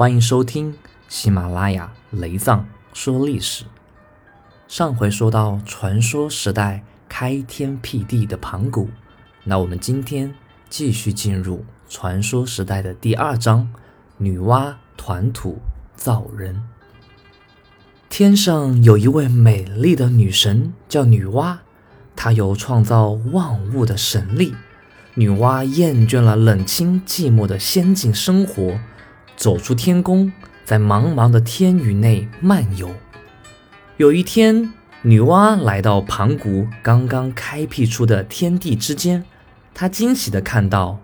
欢迎收听喜马拉雅雷藏说历史。上回说到传说时代开天辟地的盘古，那我们今天继续进入传说时代的第二章：女娲团土造人。天上有一位美丽的女神，叫女娲，她有创造万物的神力。女娲厌倦了冷清寂寞的仙境生活，走出天宫，在茫茫的天宇内漫游。有一天，女娲来到盘古刚刚开辟出的天地之间，她惊喜地看到，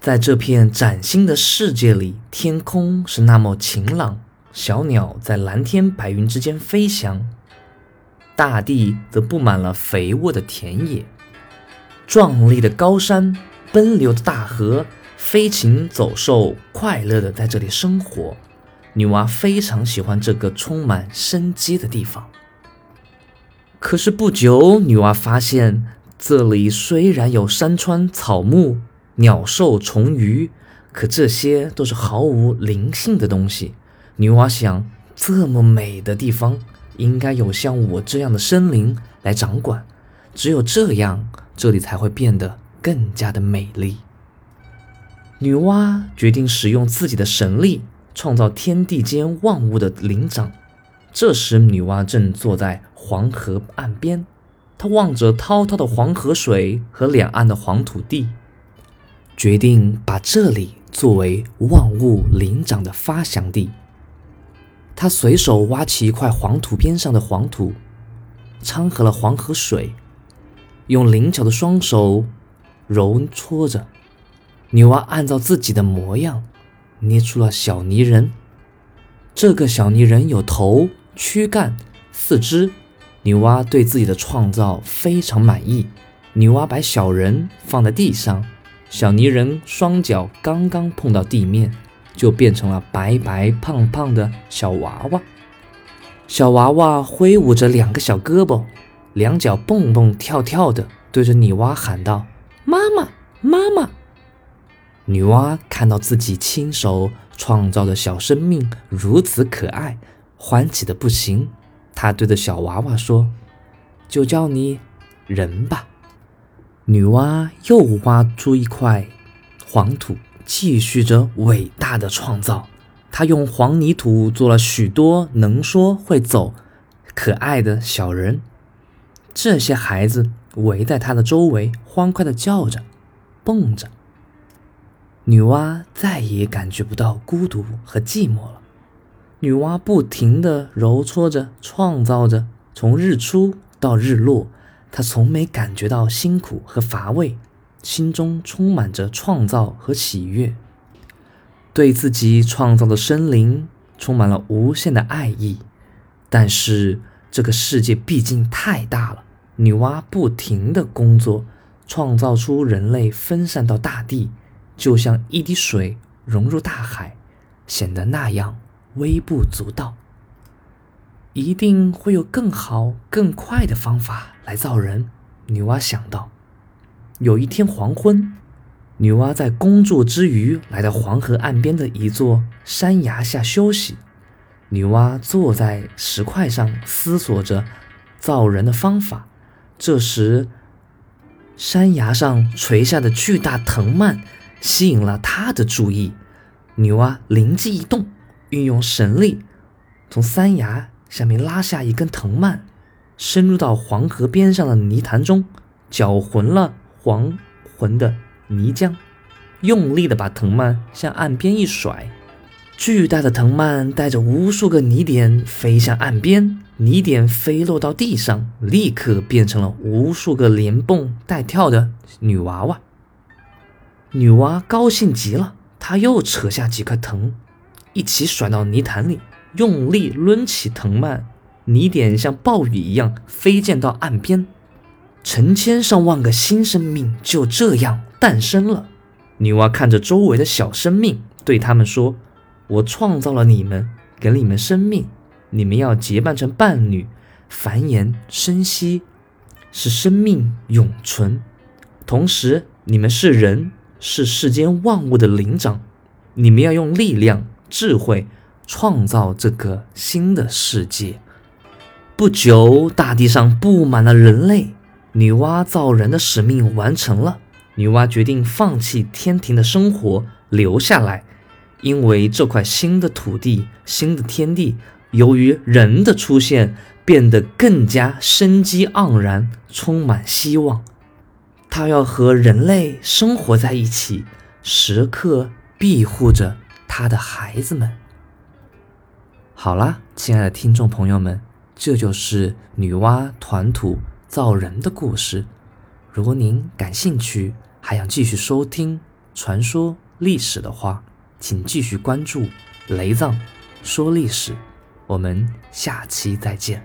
在这片崭新的世界里，天空是那么晴朗，小鸟在蓝天白云之间飞翔，大地则布满了肥沃的田野。壮丽的高山，奔流的大河，飞禽走兽快乐的在这里生活。女娲非常喜欢这个充满生机的地方。可是不久，女娲发现这里虽然有山川草木、鸟兽虫鱼，可这些都是毫无灵性的东西。女娲想，这么美的地方，应该有像我这样的生灵来掌管。只有这样。这里才会变得更加的美丽。女娲决定使用自己的神力，创造天地间万物的灵长。这时，女娲正坐在黄河岸边，她望着滔滔的黄河水和两岸的黄土地，决定把这里作为万物灵长的发祥地。她随手挖起一块黄土边上的黄土，掺和了黄河水。用灵巧的双手揉搓着，女娲按照自己的模样捏出了小泥人。这个小泥人有头、躯干、四肢。女娲对自己的创造非常满意。女娲把小人放在地上，小泥人双脚刚刚碰到地面，就变成了白白胖胖的小娃娃。小娃娃挥舞着两个小胳膊。两脚蹦蹦跳跳的，对着女娲喊道：“妈妈，妈妈！”女娲看到自己亲手创造的小生命如此可爱，欢喜的不行。她对着小娃娃说：“就叫你人吧。”女娲又挖出一块黄土，继续着伟大的创造。她用黄泥土做了许多能说会走、可爱的小人。这些孩子围在他的周围，欢快的叫着，蹦着。女娲再也感觉不到孤独和寂寞了。女娲不停地揉搓着，创造着，从日出到日落，她从没感觉到辛苦和乏味，心中充满着创造和喜悦，对自己创造的生灵充满了无限的爱意。但是这个世界毕竟太大了。女娲不停的工作，创造出人类分散到大地，就像一滴水融入大海，显得那样微不足道。一定会有更好、更快的方法来造人。女娲想到。有一天黄昏，女娲在工作之余，来到黄河岸边的一座山崖下休息。女娲坐在石块上，思索着造人的方法。这时，山崖上垂下的巨大藤蔓吸引了他的注意。女娲灵机一动，运用神力，从山崖下面拉下一根藤蔓，深入到黄河边上的泥潭中，搅浑了黄浑的泥浆，用力的把藤蔓向岸边一甩。巨大的藤蔓带着无数个泥点飞向岸边，泥点飞落到地上，立刻变成了无数个连蹦带跳的女娃娃。女娲高兴极了，她又扯下几颗藤，一起甩到泥潭里，用力抡起藤蔓，泥点像暴雨一样飞溅到岸边，成千上万个新生命就这样诞生了。女娲看着周围的小生命，对他们说。我创造了你们，给你们生命，你们要结伴成伴侣，繁衍生息，使生命永存。同时，你们是人，是世间万物的灵长，你们要用力量智慧，创造这个新的世界。不久，大地上布满了人类，女娲造人的使命完成了。女娲决定放弃天庭的生活，留下来，因为这块新的土地、新的天地，由于人的出现，变得更加生机盎然，充满希望。她要和人类生活在一起，时刻庇护着她的孩子们。好啦，亲爱的听众朋友们，这就是女娲团土造人的故事。如果您感兴趣，还想继续收听传说历史的话，请继续关注雷藏说历史。我们下期再见。